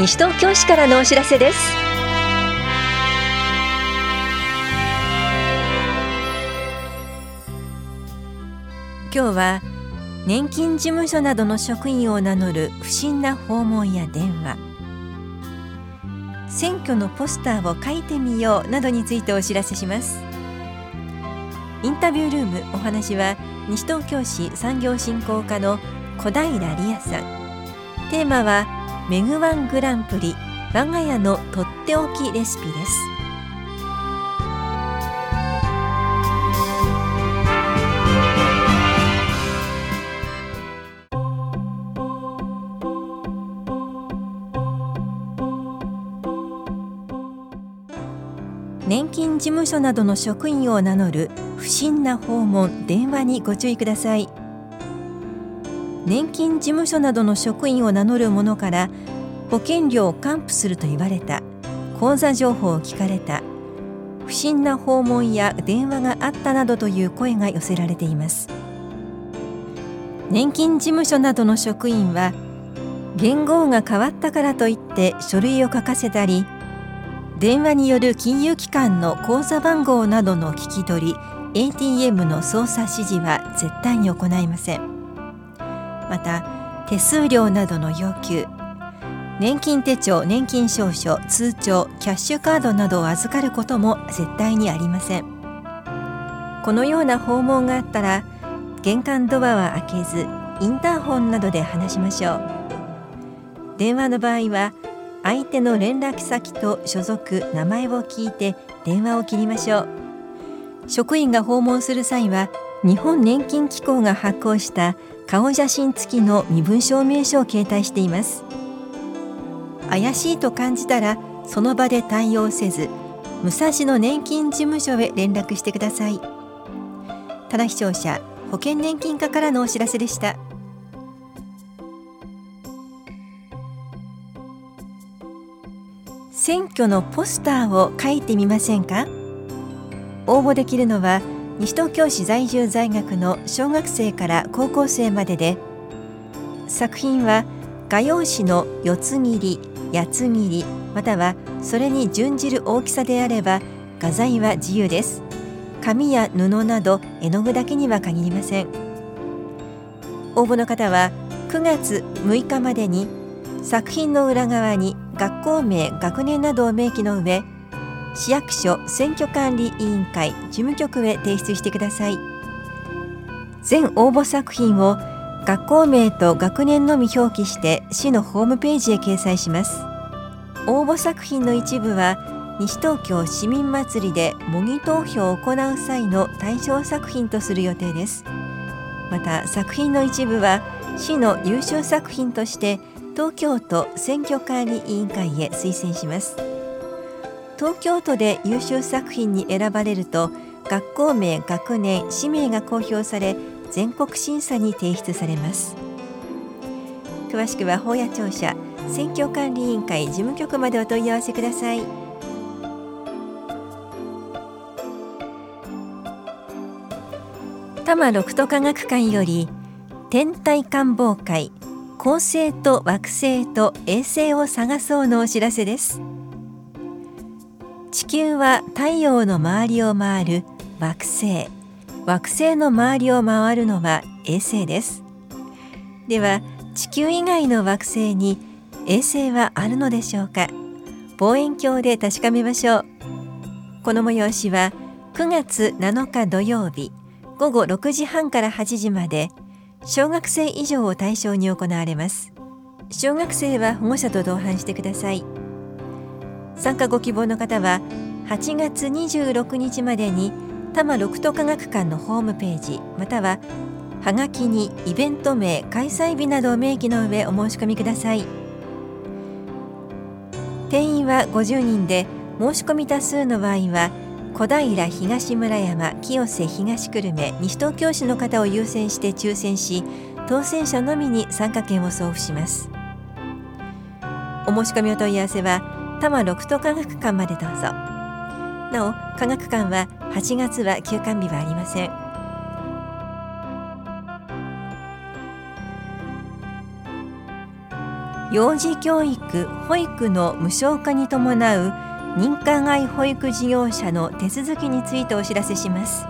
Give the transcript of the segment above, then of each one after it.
西東京市からのお知らせです。今日は年金事務所などの職員を名乗る不審な訪問や電話。選挙のポスターを書いてみようなどについてお知らせします。インタビュールームお話は西東京市産業振興課の小平理也さん。テーマはメグワングランプリ我が家のとっておきレシピです。年金事務所などの職員を名乗る不審な訪問電話にご注意ください。年金事務所などの職員を名乗る者から保険料を還付すると言われた。口座情報を聞かれた。不審な訪問や電話があったなどという声が寄せられています。年金事務所などの職員は元号が変わったからといって書類を書かせたり電話による金融機関の口座番号などの聞き取り ATM の操作指示は絶対に行いません。また手数料などの要求年金手帳年金証書通帳キャッシュカードなどを預かることも絶対にありません。このような訪問があったら玄関ドアは開けずインターホンなどで話しましょう。電話の場合は相手の連絡先と所属名前を聞いて電話を切りましょう。職員が訪問する際は日本年金機構が発行した顔写真付きの身分証明書を携帯しています。怪しいと感じたらその場で対応せず武蔵野年金事務所へ連絡してください。ただ視聴者保険年金課からのお知らせでした。選挙のポスターを書いてみませんか？応募できるのは西東京市在住在学の小学生から高校生までで作品は画用紙の四つ切り八つ切りまたはそれに準じる大きさであれば画材は自由です。紙や布など絵の具だけには限りません。応募の方は9月6日までに作品の裏側に学校名学年などを明記の上市役所選挙管理委員会事務局へ提出してください。全応募作品を学校名と学年のみ表記して市のホームページへ掲載します。応募作品の一部は西東京市民祭りで模擬投票を行う際の対象作品とする予定です。また作品の一部は市の優秀作品として東京都選挙管理委員会へ推薦します。東京都で優秀作品に選ばれると学校名学年氏名が公表され全国審査に提出されます。詳しくは法屋庁舎選挙管理委員会事務局までお問い合わせください。多摩六都科学館より天体観望会恒星と惑星と衛星を探そうのお知らせです。地球は太陽の周りを回る惑星。惑星の周りを回るのは衛星です。では地球以外の惑星に衛星はあるのでしょうか？望遠鏡で確かめましょう。この催しは9月7日土曜日午後6時半から8時まで小学生以上を対象に行われます。小学生は保護者と同伴してください。参加ご希望の方は8月26日までに多摩六都科学館のホームページまたははがきにイベント名開催日などを明記の上お申し込みください。定員は50人で申し込み多数の場合は小平東村山清瀬東久留米西東京市の方を優先して抽選し当選者のみに参加券を送付します。お申し込みお問い合わせは多摩六都科学館までどうぞ。なお科学館は8月は休館日はありません。幼児教育・保育の無償化に伴う認可外保育事業者の手続きについてお知らせします。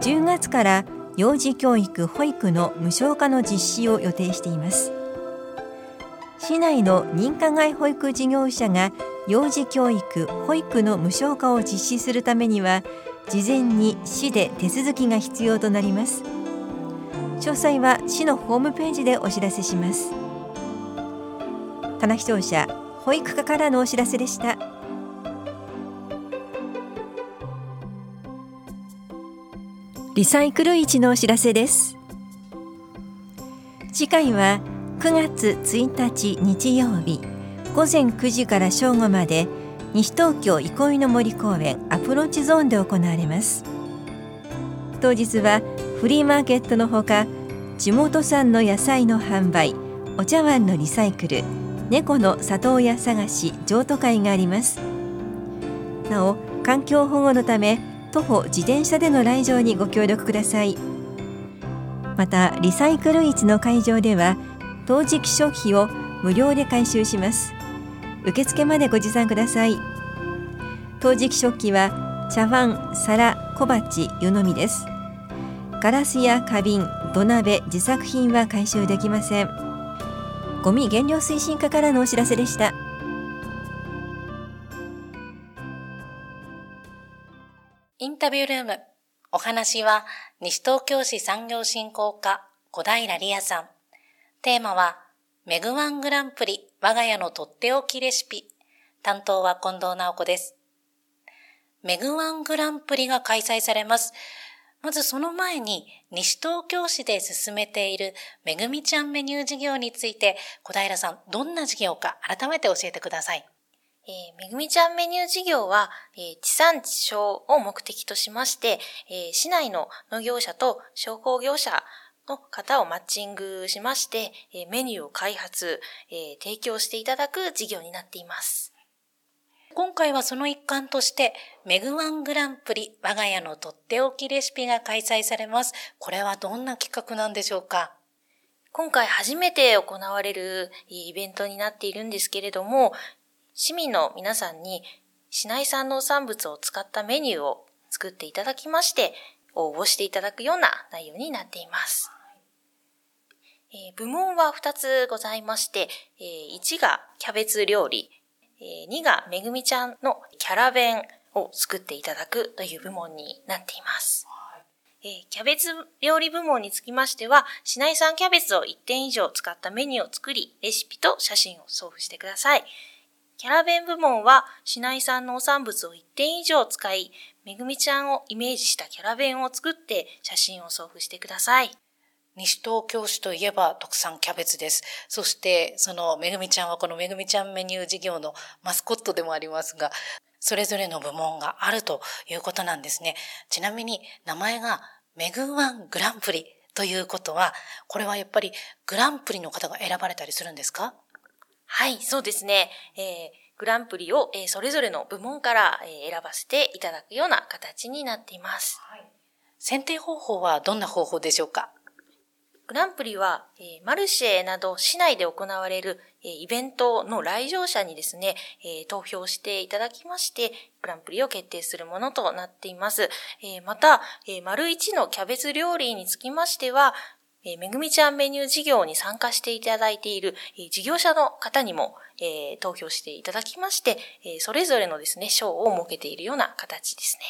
10月から幼児教育・保育の無償化の実施を予定しています。市内の認可外保育事業者が幼児教育・保育の無償化を実施するためには事前に市で手続きが必要となります。詳細は市のホームページでお知らせします。棚視聴者保育課からのお知らせでした。リサイクル市のお知らせです。次回は9月1日日曜日午前9時から正午まで西東京憩いの森公園アプローチゾーンで行われます。当日はフリーマーケットのほか地元産の野菜の販売お茶碗のリサイクル猫の里親探し譲渡会があります。なお環境保護のため徒歩自転車での来場にご協力ください。またリサイクル市の会場では陶磁器食費を無料で回収します。受付までご持参ください。陶磁器食器は茶碗、皿、小鉢、湯飲みです。ガラスや花瓶、土鍋、自作品は回収できません。ゴミ減量推進課からのお知らせでした。インタビュールーム。お話は西東京市産業振興課小平理也さん。テーマはメグワングランプリ我が家のとっておきレシピ。担当は近藤直子です。メグワングランプリが開催されます。まずその前に、西東京市で進めているめぐみちゃんメニュー事業について、小平さん、どんな事業か改めて教えてください。えー、めぐみちゃんメニュー事業は、えー、地産地消を目的としまして、えー、市内の農業者と商工業者の方をマッチングしまして、え、メニューを開発、え、提供していただく事業になっています。今回はその一環として、メグワングランプリ我が家のとっておきレシピが開催されます。これはどんな企画なんでしょうか？今回初めて行われるイベントになっているんですけれども、市民の皆さんに市内産農産物を使ったメニューを作っていただきまして、応募していただくような内容になっています。えー、部門は2つございまして、えー、1がキャベツ料理、え2がめぐみちゃんのキャラ弁を作っていただくという部門になっています。えキャベツ料理部門につきましては、市内産キャベツを1点以上使ったメニューを作り、レシピと写真を送付してください。キャラ弁部門は、市内産農産物を1点以上使い、めぐみちゃんをイメージしたキャラ弁を作って写真を送付してください。西東京市といえば特産キャベツです。そして、そのめぐみちゃんはこのめぐみちゃんメニュー事業のマスコットでもありますが、それぞれの部門があるということなんですね。ちなみに名前がメグワングランプリということは、これはやっぱりグランプリの方が選ばれたりするんですか？はい、そうですね。えー、グランプリを、えー、それぞれの部門から、えー、選ばせていただくような形になっています。はい、選定方法はどんな方法でしょうか？グランプリは、えー、マルシェなど市内で行われる、えー、イベントの来場者にですね、えー、投票していただきまして、グランプリを決定するものとなっています。えまた、え丸一のキャベツ料理につきましては、えめぐみちゃんメニュー事業に参加していただいている、え事業者の方にも、え投票していただきまして、えそれぞれのですね、賞を設けているような形ですね。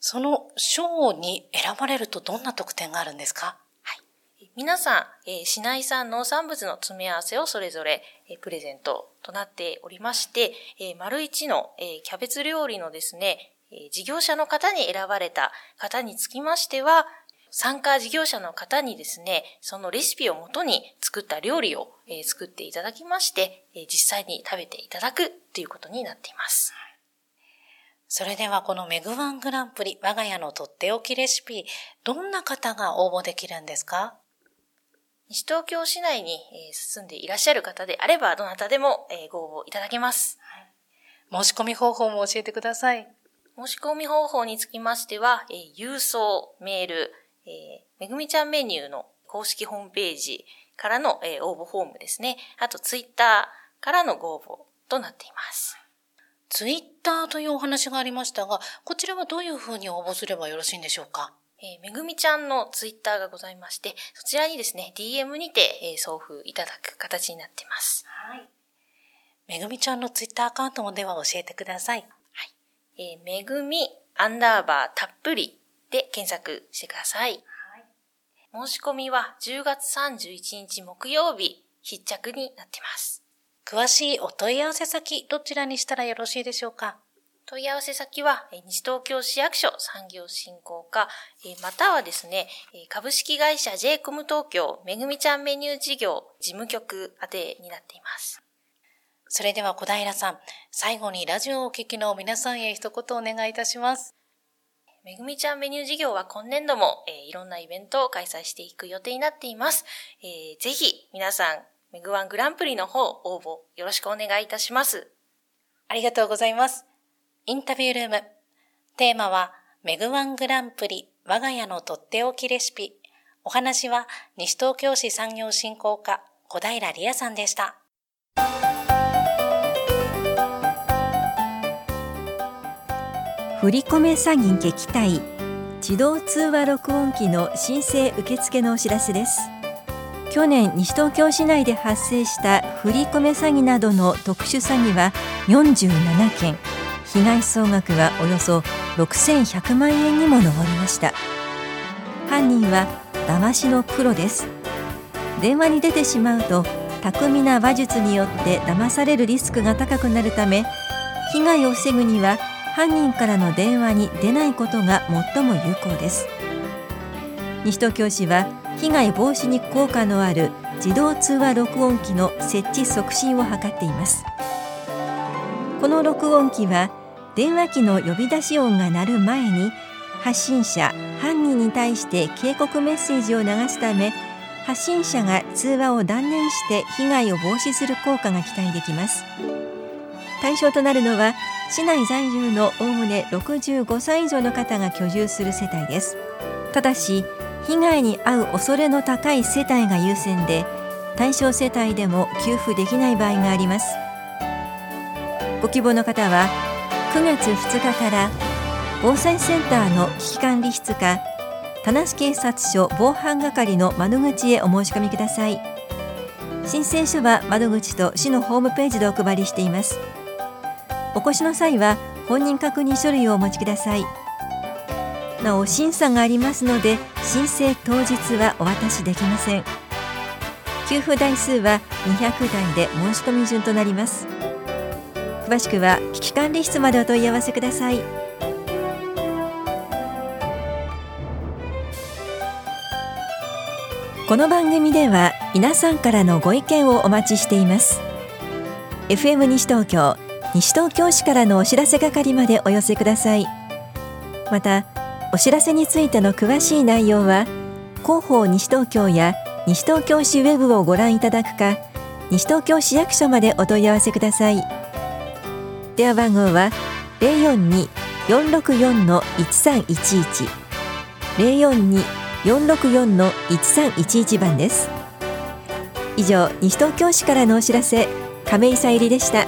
その賞に選ばれるとどんな特典があるんですか？皆さん、えー、市内産農産物の詰め合わせをそれぞれ、えー、プレゼントとなっておりまして、えー、丸一の、えー、キャベツ料理のですね、えー、事業者の方に選ばれた方につきましては、参加事業者の方にですね、そのレシピをもとに作った料理を、えー、作っていただきまして、えー、実際に食べていただくということになっています。それではこのメグワングランプリ我が家のとっておきレシピ、どんな方が応募できるんですか？西東京市内に住んでいらっしゃる方であれば、どなたでもご応募いただけます。申し込み方法も教えてください。申し込み方法につきましては、郵送、メール、めぐみちゃんメニューの公式ホームページからの、えー、応募フォームですね。あとツイッターからのご応募となっています。ツイッターというお話がありましたが、こちらはどういうふうに応募すればよろしいんでしょうか？えー、めぐみちゃんのツイッターがございまして、そちらにですね、DM にて、えー、送付いただく形になっています。はい。めぐみちゃんのツイッターアカウントもでは教えてください。はい。えー、めぐみアンダーバーたっぷりで検索してください。はい。申し込みは10月31日木曜日必着になっています。詳しいお問い合わせ先、どちらにしたらよろしいでしょうか問い合わせ先は、西東京市役所産業振興課、またはですね、株式会社 j コム東京めぐみちゃんメニュー事業事務局宛てになっています。それでは小平さん、最後にラジオをお聞きの皆さんへ一言お願いいたします。めぐみちゃんメニュー事業は今年度も、えー、いろんなイベントを開催していく予定になっています。えー、ぜひ皆さんメグワングランプリの方応募よろしくお願いいたします。ありがとうございます。インタビュールーム。テーマは、メグワングランプリ我が家のとっておきレシピ。お話は、西東京市産業振興課小平理也さんでした。振込詐欺撃退自動通話録音機の申請受付のお知らせです。去年西東京市内で発生した振り込め詐欺などの特殊詐欺は47件。被害総額はおよそ6100万円にも上りました。犯人は騙しのプロです。電話に出てしまうと巧みな話術によって騙されるリスクが高くなるため被害を防ぐには犯人からの電話に出ないことが最も有効です。西東京市は被害防止に効果のある自動通話録音機の設置促進を図っています。この録音機は電話機の呼び出し音が鳴る前に発信者犯人に対して警告メッセージを流すため発信者が通話を断念して被害を防止する効果が期待できます。対象となるのは市内在住のおおむね65歳以上の方が居住する世帯です。ただし被害に遭う恐れの高い世帯が優先で対象世帯でも給付できない場合があります。ご希望の方は9月2日から防災センターの危機管理室か田無警察署防犯係の窓口へお申し込みください。申請書は窓口と市のホームページでお配りしています。お越しの際は本人確認書類をお持ちください。なお審査がありますので申請当日はお渡しできません。給付台数は200台で申し込み順となります。詳しくは危機管理室までお問い合わせください。この番組では皆さんからのご意見をお待ちしています。FM 西東京西東京市からのお知らせ係までお寄せください。またお知らせについての詳しい内容は広報西東京や西東京市ウェブをご覧いただくか西東京市役所までお問い合わせください。電話番号は042-464-1311 042-464-1311番です。以上西東京市からのお知らせ亀井さゆりでした。